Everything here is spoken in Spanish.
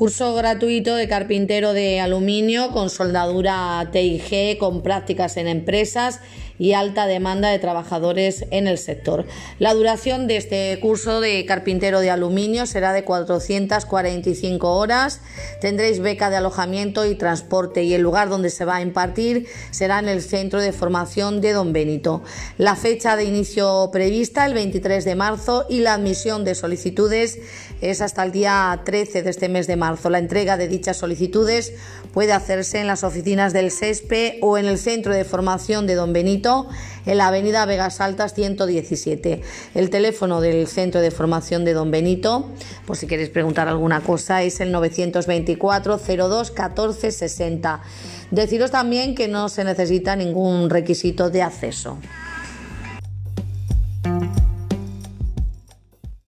Curso gratuito de carpintero de aluminio con soldadura TIG, con prácticas en empresas y alta demanda de trabajadores en el sector. La duración de este curso de carpintero de aluminio será de 445 horas. Tendréis beca de alojamiento y transporte y el lugar donde se va a impartir será en el Centro de Formación de Don Benito. La fecha de inicio prevista el 23 de marzo y la admisión de solicitudes es hasta el día 13 de este mes de marzo. La entrega de dichas solicitudes puede hacerse en las oficinas del SESPE o en el Centro de Formación de Don Benito en la Avenida Vegas Altas 117. El teléfono del Centro de Formación de Don Benito, por si queréis preguntar alguna cosa, es el 924 02 14 60. Deciros también que no se necesita ningún requisito de acceso.